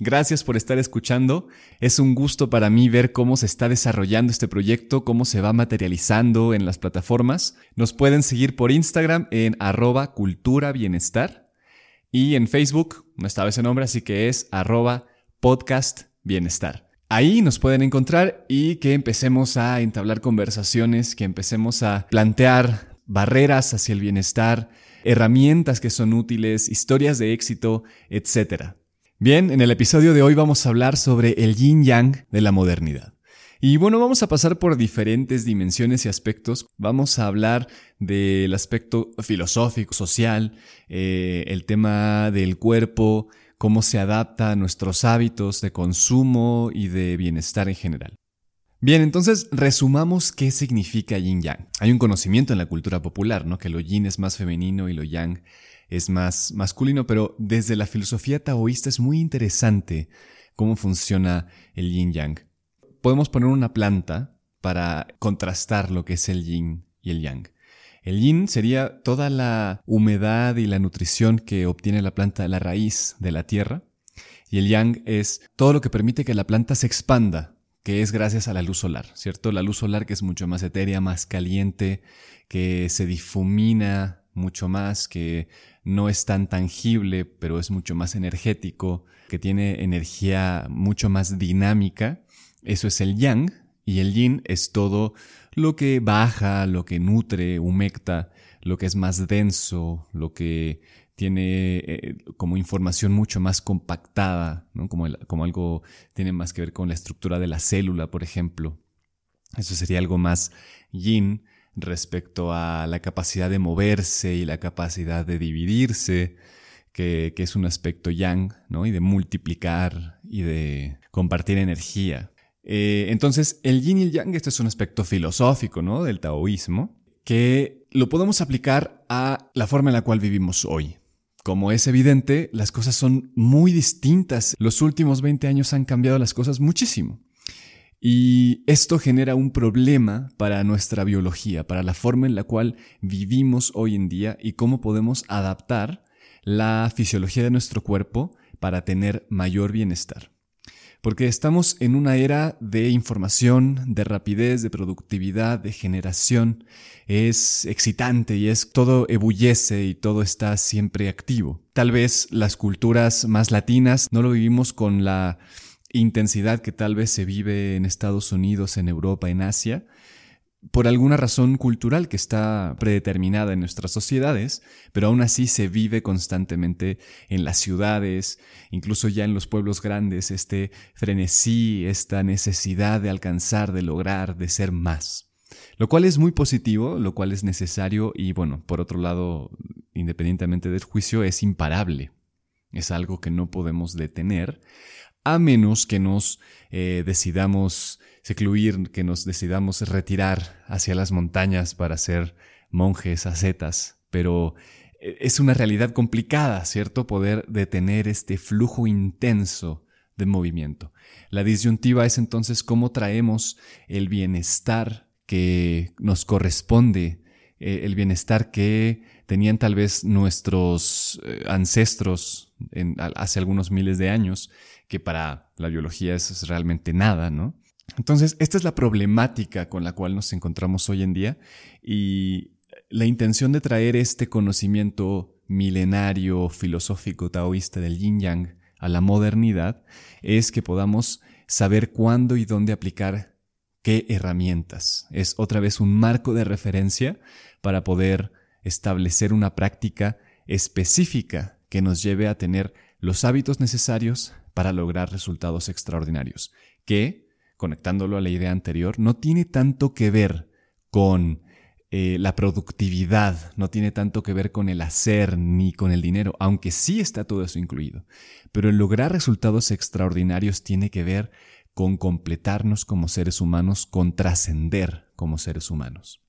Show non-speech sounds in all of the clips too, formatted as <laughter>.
Gracias por estar escuchando. Es un gusto para mí ver cómo se está desarrollando este proyecto, cómo se va materializando en las plataformas. Nos pueden seguir por Instagram en arroba cultura bienestar y en Facebook, no estaba ese nombre, así que es arroba podcast bienestar. Ahí nos pueden encontrar y que empecemos a entablar conversaciones, que empecemos a plantear barreras hacia el bienestar, herramientas que son útiles, historias de éxito, etc. Bien, en el episodio de hoy vamos a hablar sobre el yin yang de la modernidad. Y bueno, vamos a pasar por diferentes dimensiones y aspectos. Vamos a hablar del aspecto filosófico, social, eh, el tema del cuerpo, cómo se adapta a nuestros hábitos de consumo y de bienestar en general. Bien, entonces resumamos qué significa yin yang. Hay un conocimiento en la cultura popular, ¿no? Que lo yin es más femenino y lo yang es más masculino, pero desde la filosofía taoísta es muy interesante cómo funciona el yin yang. Podemos poner una planta para contrastar lo que es el yin y el yang. El yin sería toda la humedad y la nutrición que obtiene la planta de la raíz de la tierra. Y el yang es todo lo que permite que la planta se expanda, que es gracias a la luz solar, ¿cierto? La luz solar que es mucho más etérea, más caliente, que se difumina mucho más, que no es tan tangible, pero es mucho más energético, que tiene energía mucho más dinámica. Eso es el yang, y el yin es todo lo que baja, lo que nutre, humecta, lo que es más denso, lo que tiene eh, como información mucho más compactada, como, como algo tiene más que ver con la estructura de la célula, por ejemplo. Eso sería algo más yin respecto a la capacidad de moverse y la capacidad de dividirse, que, es un aspecto yang, ¿no? Y de multiplicar y de compartir energía. Eh, entonces, el yin y el yang, este es un aspecto filosófico, ¿no? Del taoísmo, que lo podemos aplicar a la forma en la cual vivimos hoy. Como es evidente, las cosas son muy distintas. Los últimos 20 años han cambiado las cosas muchísimo. Y esto genera un problema para nuestra biología, para la forma en la cual vivimos hoy en día y cómo podemos adaptar la fisiología de nuestro cuerpo para tener mayor bienestar. Porque estamos en una era de información, de rapidez, de productividad, de generación. Es excitante y es todo ebullece y todo está siempre activo. Tal vez las culturas más latinas no lo vivimos con la intensidad que tal vez se vive en Estados Unidos, en Europa, en Asia, por alguna razón cultural que está predeterminada en nuestras sociedades, pero aún así se vive constantemente en las ciudades, incluso ya en los pueblos grandes, este frenesí, esta necesidad de alcanzar, de lograr, de ser más. Lo cual es muy positivo, lo cual es necesario y bueno, por otro lado, independientemente del juicio, es imparable. Es algo que no podemos detener, a menos que nos eh, decidamos secluir, que nos decidamos retirar hacia las montañas para ser monjes, ascetas, pero eh, es una realidad complicada, ¿cierto? Poder detener este flujo intenso de movimiento. La disyuntiva es entonces cómo traemos el bienestar que nos corresponde, eh, el bienestar que tenían tal vez nuestros ancestros hace algunos miles de años que para la biología es realmente nada, ¿no? Entonces, esta es la problemática con la cual nos encontramos hoy en día y la intención de traer este conocimiento milenario filosófico taoísta del yin yang a la modernidad es que podamos saber cuándo y dónde aplicar qué herramientas. Es otra vez un marco de referencia para poder establecer una práctica específica que nos lleve a tener los hábitos necesarios para lograr resultados extraordinarios, que, conectándolo a la idea anterior, no tiene tanto que ver con eh, la productividad, no tiene tanto que ver con el hacer ni con el dinero, aunque sí está todo eso incluido. Pero el lograr resultados extraordinarios tiene que ver con completarnos como seres humanos, con trascender como seres humanos.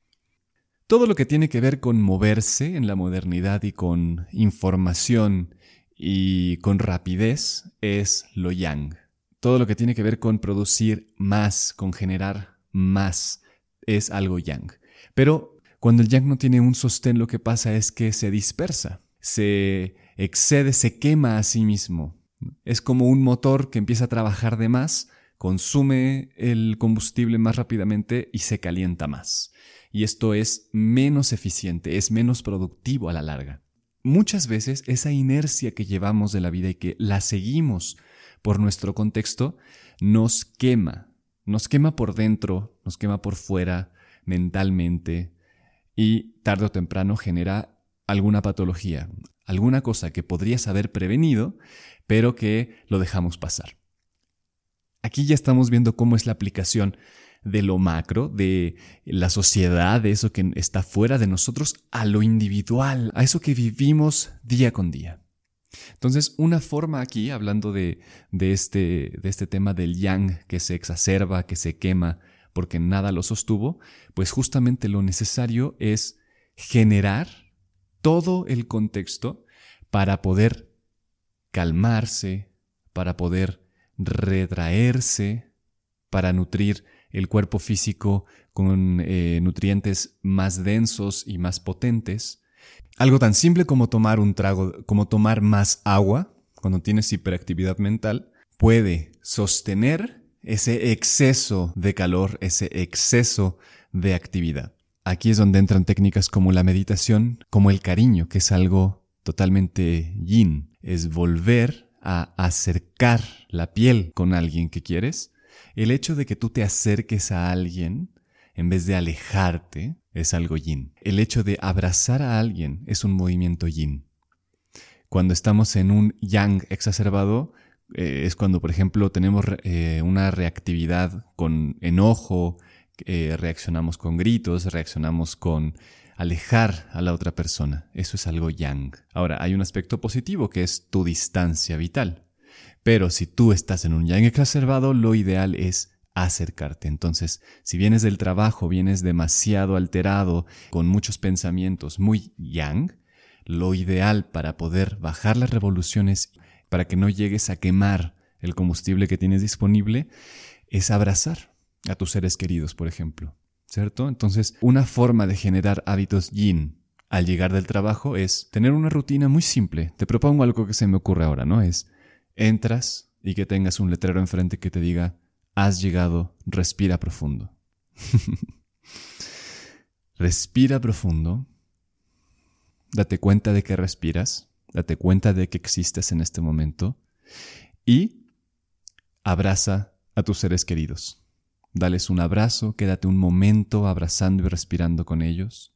Todo lo que tiene que ver con moverse en la modernidad y con información y con rapidez es lo yang. Todo lo que tiene que ver con producir más, con generar más, es algo yang. Pero cuando el yang no tiene un sostén, lo que pasa es que se dispersa, se excede, se quema a sí mismo. Es como un motor que empieza a trabajar de más, consume el combustible más rápidamente y se calienta más y esto es menos eficiente, es menos productivo a la larga. Muchas veces esa inercia que llevamos de la vida y que la seguimos por nuestro contexto nos quema, nos quema por dentro, nos quema por fuera, mentalmente, y tarde o temprano genera alguna patología, alguna cosa que podrías haber prevenido, pero que lo dejamos pasar. Aquí ya estamos viendo cómo es la aplicación de lo macro, de la sociedad, de eso que está fuera de nosotros, a lo individual, a eso que vivimos día con día. Entonces, una forma aquí, hablando de, este, de este tema del yang que se exacerba, que se quema, porque nada lo sostuvo, pues justamente lo necesario es generar todo el contexto para poder calmarse, para poder retraerse, para nutrir el cuerpo físico con eh, nutrientes más densos y más potentes. Algo tan simple como tomar un trago, como tomar más agua cuando tienes hiperactividad mental, puede sostener ese exceso de calor, ese exceso de actividad. Aquí es donde entran técnicas como la meditación, como el cariño, que es algo totalmente yin, es volver a acercar la piel con alguien que quieres el hecho de que tú te acerques a alguien en vez de alejarte es algo yin. El hecho de abrazar a alguien es un movimiento yin. Cuando estamos en un yang exacerbado, eh, es cuando, por ejemplo, tenemos eh, una reactividad con enojo, eh, reaccionamos con gritos, reaccionamos con alejar a la otra persona. Eso es algo yang. Ahora, hay un aspecto positivo que es tu distancia vital. Pero si tú estás en un yang exacerbado, lo ideal es acercarte. Entonces, si vienes del trabajo, vienes demasiado alterado, con muchos pensamientos muy yang, lo ideal para poder bajar las revoluciones, para que no llegues a quemar el combustible que tienes disponible, es abrazar a tus seres queridos, por ejemplo. ¿Cierto? Entonces, una forma de generar hábitos yin al llegar del trabajo es tener una rutina muy simple. Te propongo algo que se me ocurre ahora, ¿no? Es entras y que tengas un letrero enfrente que te diga, has llegado, respira profundo. <laughs> respira profundo, date cuenta de que respiras, date cuenta de que existes en este momento y abraza a tus seres queridos. Dales un abrazo, quédate un momento abrazando y respirando con ellos.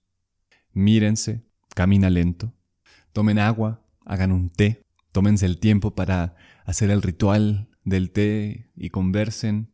Mírense, camina lento, tomen agua, hagan un té, tómense el tiempo para hacer el ritual del té y conversen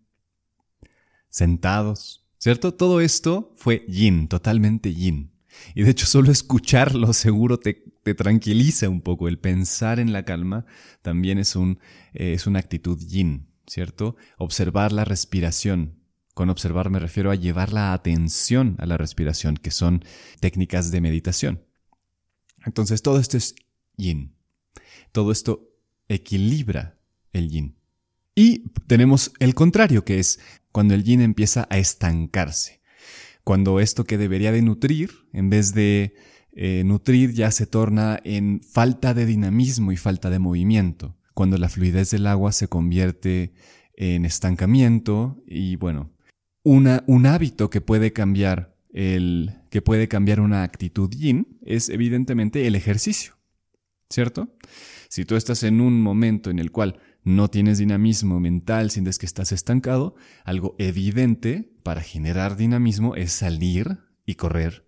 sentados, ¿cierto? Todo esto fue yin, totalmente yin. Y de hecho solo escucharlo <laughs> seguro te, tranquiliza un poco. El pensar en la calma también es, un, eh, es una actitud yin, ¿cierto? Observar la respiración. Con observar me refiero a llevar la atención a la respiración, que son técnicas de meditación. Entonces todo esto es yin. Todo esto equilibra el yin. Y tenemos el contrario, que es cuando el yin empieza a estancarse. Cuando esto que debería de nutrir, en vez de eh, nutrir, ya se torna en falta de dinamismo y falta de movimiento. Cuando la fluidez del agua se convierte en estancamiento y bueno, una, un hábito que puede cambiar el, que puede cambiar una actitud yin es evidentemente el ejercicio, ¿cierto? Si tú estás en un momento en el cual no tienes dinamismo mental, sientes que estás estancado, algo evidente para generar dinamismo es salir y correr,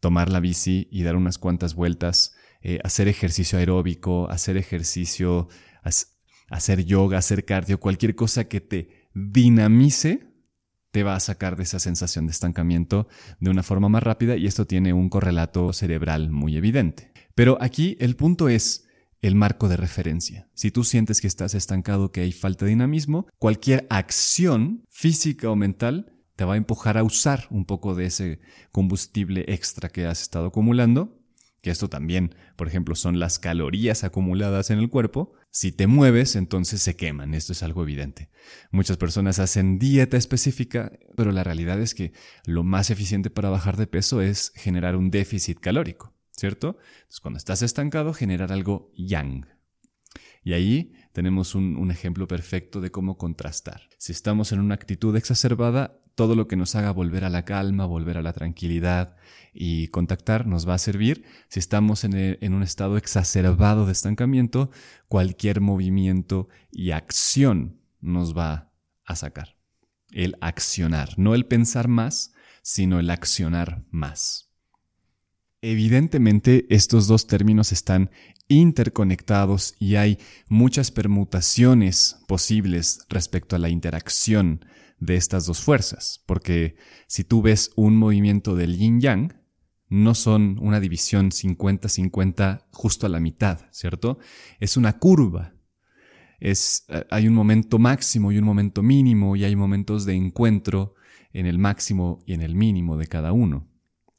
tomar la bici y dar unas cuantas vueltas, eh, hacer ejercicio aeróbico, hacer ejercicio, hacer yoga, hacer cardio, cualquier cosa que te dinamice te va a sacar de esa sensación de estancamiento de una forma más rápida y esto tiene un correlato cerebral muy evidente. Pero aquí el punto es, el marco de referencia. Si tú sientes que estás estancado, que hay falta de dinamismo, cualquier acción física o mental te va a empujar a usar un poco de ese combustible extra que has estado acumulando, que esto también, por ejemplo, son las calorías acumuladas en el cuerpo. Si te mueves, entonces se queman, esto es algo evidente. Muchas personas hacen dieta específica, pero la realidad es que lo más eficiente para bajar de peso es generar un déficit calórico. ¿Cierto? Entonces, cuando estás estancado, generar algo yang. Y ahí tenemos un, un, ejemplo perfecto de cómo contrastar. Si estamos en una actitud exacerbada, todo lo que nos haga volver a la calma, volver a la tranquilidad y contactar nos va a servir. Si estamos en, en un estado exacerbado de estancamiento, cualquier movimiento y acción nos va a sacar. El accionar, no el pensar más, sino el accionar más. Evidentemente estos dos términos están interconectados y hay muchas permutaciones posibles respecto a la interacción de estas dos fuerzas, porque si tú ves un movimiento del yin yang, no son una división 50-50 justo a la mitad, ¿cierto? Es una curva. Es, eh, hay un momento máximo y un momento mínimo y hay momentos de encuentro en el máximo y en el mínimo de cada uno.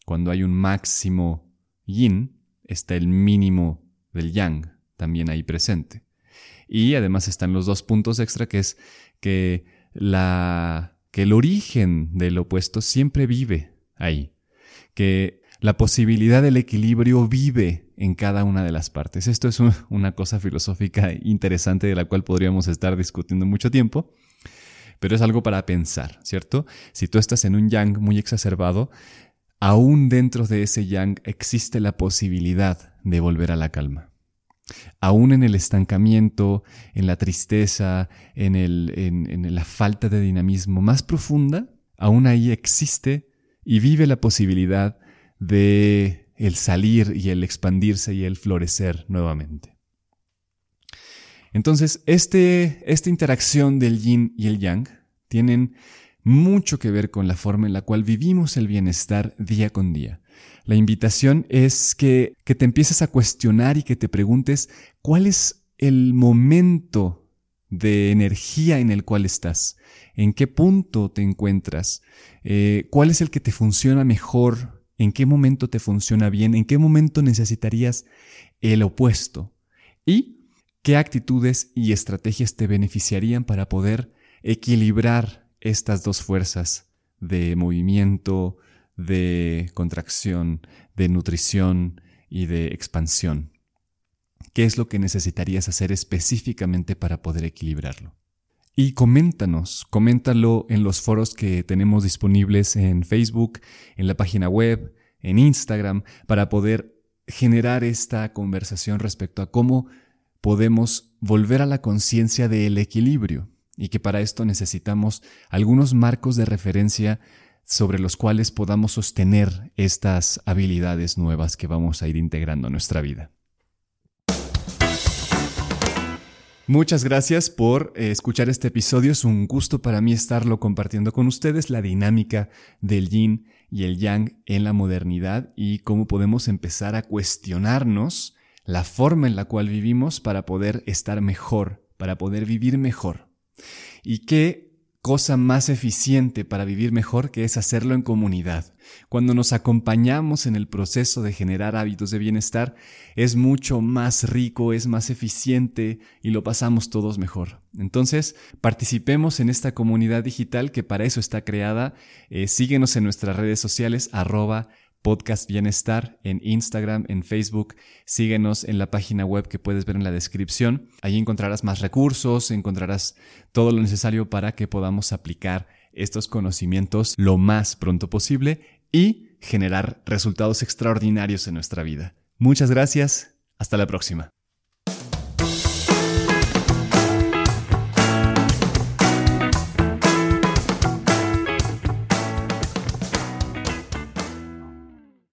Cuando hay un máximo yin, está el mínimo del yang también ahí presente. Y además están los dos puntos extra que es que, la, que el origen del opuesto siempre vive ahí, que la posibilidad del equilibrio vive en cada una de las partes. Esto es una cosa filosófica interesante de la cual podríamos estar discutiendo mucho tiempo, pero es algo para pensar, ¿cierto? Si tú estás en un yang muy exacerbado, aún dentro de ese yang existe la posibilidad de volver a la calma. Aún en el estancamiento, en la tristeza, en, la falta de dinamismo más profunda, aún ahí existe y vive la posibilidad de el salir y el expandirse y el florecer nuevamente. Entonces, este, esta interacción del yin y el yang tienen mucho que ver con la forma en la cual vivimos el bienestar día con día. La invitación es que, que te empieces a cuestionar y que te preguntes cuál es el momento de energía en el cual estás, en qué punto te encuentras, eh, cuál es el que te funciona mejor, en qué momento te funciona bien, en qué momento necesitarías el opuesto y qué actitudes y estrategias te beneficiarían para poder equilibrar estas dos fuerzas de movimiento, de contracción, de nutrición y de expansión. ¿Qué es lo que necesitarías hacer específicamente para poder equilibrarlo? Y coméntanos, coméntalo en los foros que tenemos disponibles en Facebook, en la página web, en Instagram, para poder generar esta conversación respecto a cómo podemos volver a la conciencia del equilibrio y que para esto necesitamos algunos marcos de referencia sobre los cuales podamos sostener estas habilidades nuevas que vamos a ir integrando a nuestra vida. Muchas gracias por eh, escuchar este episodio. Es un gusto para mí estarlo compartiendo con ustedes, la dinámica del yin y el yang en la modernidad y cómo podemos empezar a cuestionarnos la forma en la cual vivimos para poder estar mejor, para poder vivir mejor. Y qué cosa más eficiente para vivir mejor que es hacerlo en comunidad. Cuando nos acompañamos en el proceso de generar hábitos de bienestar, es mucho más rico, es más eficiente y lo pasamos todos mejor. Entonces, participemos en esta comunidad digital que para eso está creada. Eh, síguenos en nuestras redes sociales, arroba Podcast Bienestar en Instagram, en Facebook. Síguenos en la página web que puedes ver en la descripción. Ahí encontrarás más recursos, encontrarás todo lo necesario para que podamos aplicar estos conocimientos lo más pronto posible y generar resultados extraordinarios en nuestra vida. Muchas gracias. Hasta la próxima.